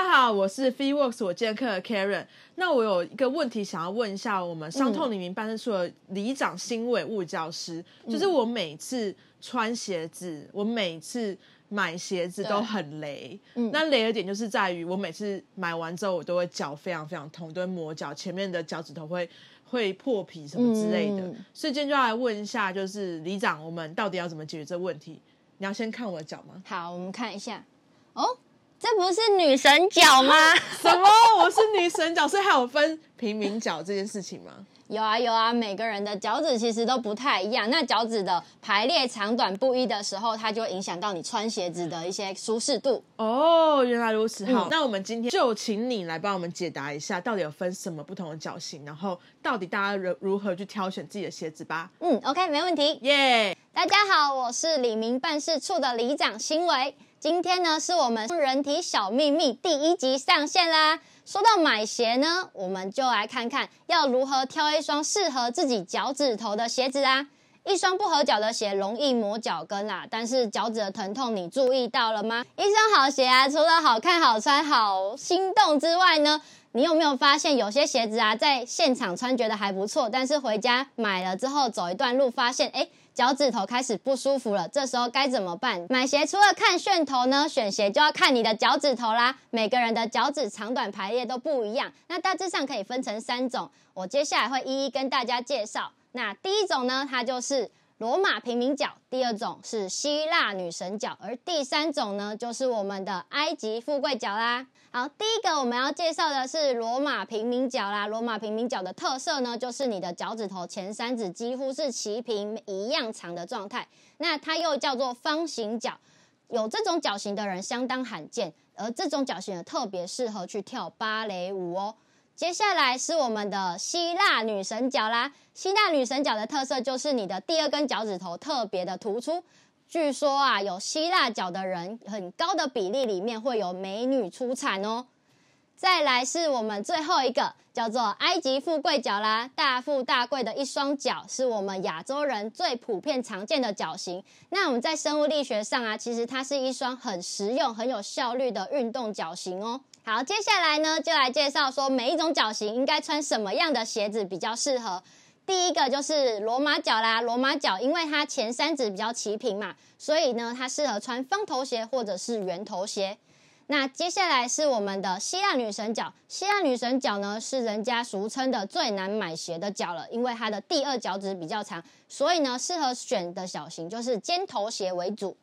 大家好，我是 FreeWorks 我健客的 Karen。那我有一个问题想要问一下我们伤痛黎明办事处的里长新伟物教师，就是我每次穿鞋子，我每次买鞋子都很雷。那雷的点就是在于我每次买完之后，我都会脚非常非常痛，都会磨脚，前面的脚趾头会会破皮什么之类的。嗯所以今天就要来问一下，就是里长，我们到底要怎么解决这个问题？你要先看我的脚吗？好，我们看一下。哦，这不是女神脚吗？什么？我是女神脚，所以还有分平民脚这件事情吗？有啊有啊，每个人的脚趾其实都不太一样。那脚趾的排列长短不一的时候，它就会影响到你穿鞋子的一些舒适度。哦，原来如此。好，嗯那我们今天就请你来帮我们解答一下，到底有分什么不同的脚型，然后到底大家如如何去挑选自己的鞋子吧。嗯，OK，没问题。耶、大家好，我是李明办事处的里长新维。今天呢，是我们人体小秘密第一集上线啦。说到买鞋呢，我们就来看看要如何挑一双适合自己脚趾头的鞋子啊。一双不合脚的鞋容易磨脚跟啦，但是脚趾的疼痛你注意到了吗？一双好鞋啊，除了好看、好穿、好心动之外呢，你有没有发现有些鞋子啊，在现场穿觉得还不错，但是回家买了之后走一段路，发现哎。诶脚趾头开始不舒服了，这时候该怎么办？买鞋除了看楦头呢，选鞋就要看你的脚趾头啦。每个人的脚趾长短排列都不一样，那大致上可以分成三种，我接下来会一一跟大家介绍。那第一种呢，它就是罗马平民脚；第二种是希腊女神脚，而第三种呢，就是我们的埃及富贵脚啦。好，第一个我们要介绍的是罗马平民脚啦。罗马平民脚的特色呢，就是你的脚趾头前三指几乎是齐平一样长的状态。那它又叫做方形脚，有这种脚型的人相当罕见，而这种脚型呢特别适合去跳芭蕾舞哦。接下来是我们的希腊女神脚啦。希腊女神脚的特色就是你的第二根脚趾头特别的突出。据说啊，有希腊脚的人，很高的比例里面会有美女出产哦。再来是我们最后一个叫做埃及富贵脚啦，大富大贵的一双脚，是我们亚洲人最普遍常见的脚型。那我们在生物力学上啊，其实它是一双很实用、很有效率的运动脚型哦。好，接下来呢，就来介绍说每一种脚型应该穿什么样的鞋子比较适合。第一个就是罗马脚啦，罗马脚因为它前三指比较齐平嘛，所以呢，它适合穿方头鞋或者是圆头鞋。那接下来是我们的希腊女神脚，希腊女神脚呢是人家俗称的最难买鞋的脚了，因为它的第二脚趾比较长，所以呢适合选的小型就是尖头鞋为主。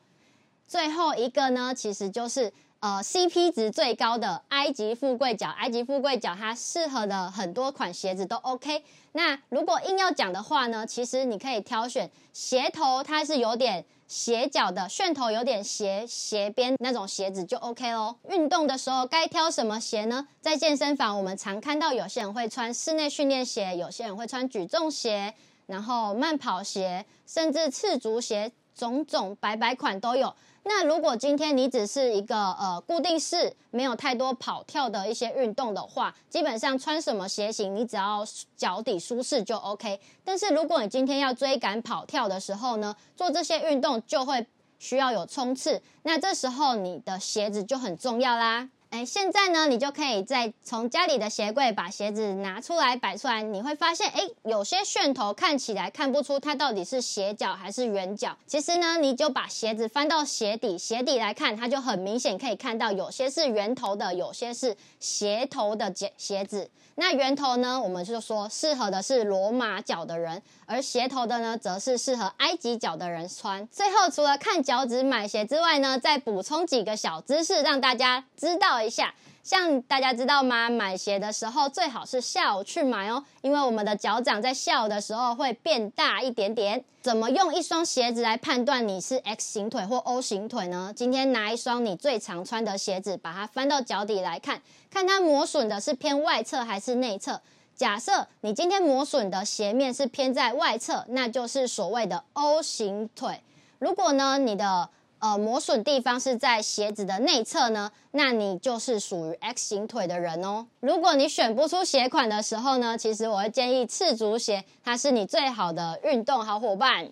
最后一个呢，其实就是呃 CP 值最高的埃及富贵脚，埃及富贵脚它适合的很多款鞋子都 OK。那如果硬要讲的话呢，其实你可以挑选鞋头，它是有点斜角的，楦头有点斜斜边那种鞋子就 OK 咯。运动的时候该挑什么鞋呢？在健身房我们常看到有些人会穿室内训练鞋，有些人会穿举重鞋，然后慢跑鞋，甚至赤足鞋，种种百百款都有。那如果今天你只是一个呃固定式，没有太多跑跳的一些运动的话，基本上穿什么鞋型，你只要脚底舒适就 OK。但是如果你今天要追赶跑跳的时候呢，做这些运动就会需要有冲刺，那这时候你的鞋子就很重要啦。哎，现在呢，你就可以再从家里的鞋柜把鞋子拿出来摆出来，你会发现，哎，有些楦头看起来看不出它到底是斜角还是圆角。其实呢，你就把鞋子翻到鞋底，鞋底来看，它就很明显可以看到，有些是圆头的，有些是斜头的鞋鞋子。那圆头呢，我们就说适合的是罗马脚的人，而斜头的呢，则是适合埃及脚的人穿。最后，除了看脚趾买鞋之外呢，再补充几个小知识，让大家知道一下。像大家知道吗？买鞋的时候最好是下午去买哦，因为我们的脚掌在下午的时候会变大一点点。怎么用一双鞋子来判断你是 X 型腿或 O 型腿呢？今天拿一双你最常穿的鞋子，把它翻到脚底来看，看它磨损的是偏外侧还是内侧。假设你今天磨损的鞋面是偏在外侧，那就是所谓的 O 型腿。如果呢，你的呃，磨损地方是在鞋子的内侧呢，那你就是属于 X 型腿的人哦。如果你选不出鞋款的时候呢，其实我会建议赤足鞋，它是你最好的运动好伙伴。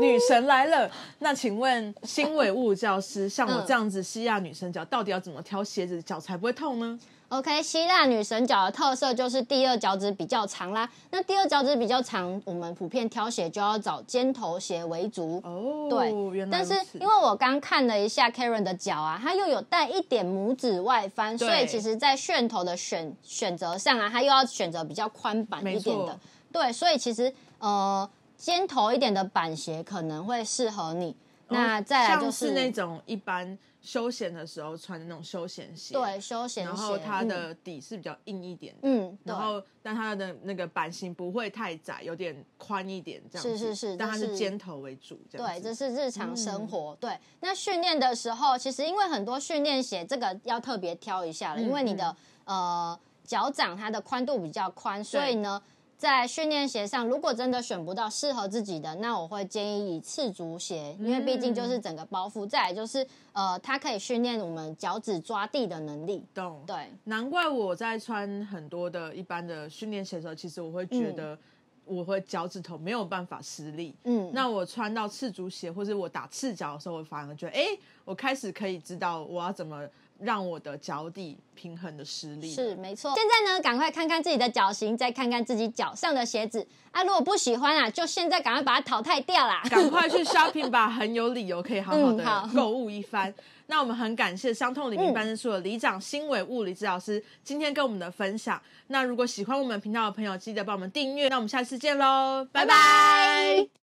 女神来了，那请问新伟物教师，像我这样子西亚女生脚，到底要怎么挑鞋子脚才不会痛呢？OK，希腊女神脚的特色就是第二脚趾比较长啦。那第二脚趾比较长，我们普遍挑鞋就要找尖头鞋为主。哦，对，但是因为我刚看了一下 Karen 的脚啊，它又有带一点拇指外翻，所以其实在楦头的选选择上啊，它又要选择比较宽版一点的。对，所以其实呃尖头一点的板鞋可能会适合你。那再来就是那种一般休闲的时候穿的那种休闲鞋，，对休闲鞋，然后它嗯。的底是比较硬一点的，嗯，然后但它的那个版型不会太窄，有点宽一点这样子，是是是但它是是尖头为主，这样对，这是日常嗯。生活。对，那训练的时候，其实因为很多训练鞋，这个要特别挑一下了，嗯因为你的呃脚掌它的宽度比较宽，所以呢，在训练鞋上，如果真的选不到适合自己的，那我会建议以赤足鞋，因为毕竟就是整个包覆，再来就是呃，它可以训练我们脚趾抓地的能力。懂。对，难怪我在穿很多的一般的训练鞋的时候，其实我会觉得我会脚趾头没有办法施力。嗯，那我穿到赤足鞋，或者我打赤脚的时候，我反而觉得，哎、我开始可以知道我要怎么让我的脚底平衡的实力。是没错。现在呢，赶快看看自己的脚型，再看看自己脚上的鞋子啊。如果不喜欢啊，就现在赶快把它淘汰掉啦。赶快去 shopping 吧，很有理由可以好好的购物一番。那我们很感谢伤痛李明嗯办事处的里长新伟物理治疗师今天跟我们的分享。那如果喜欢我们频道的朋友，记得帮我们订阅。那我们下次见喽，拜拜拜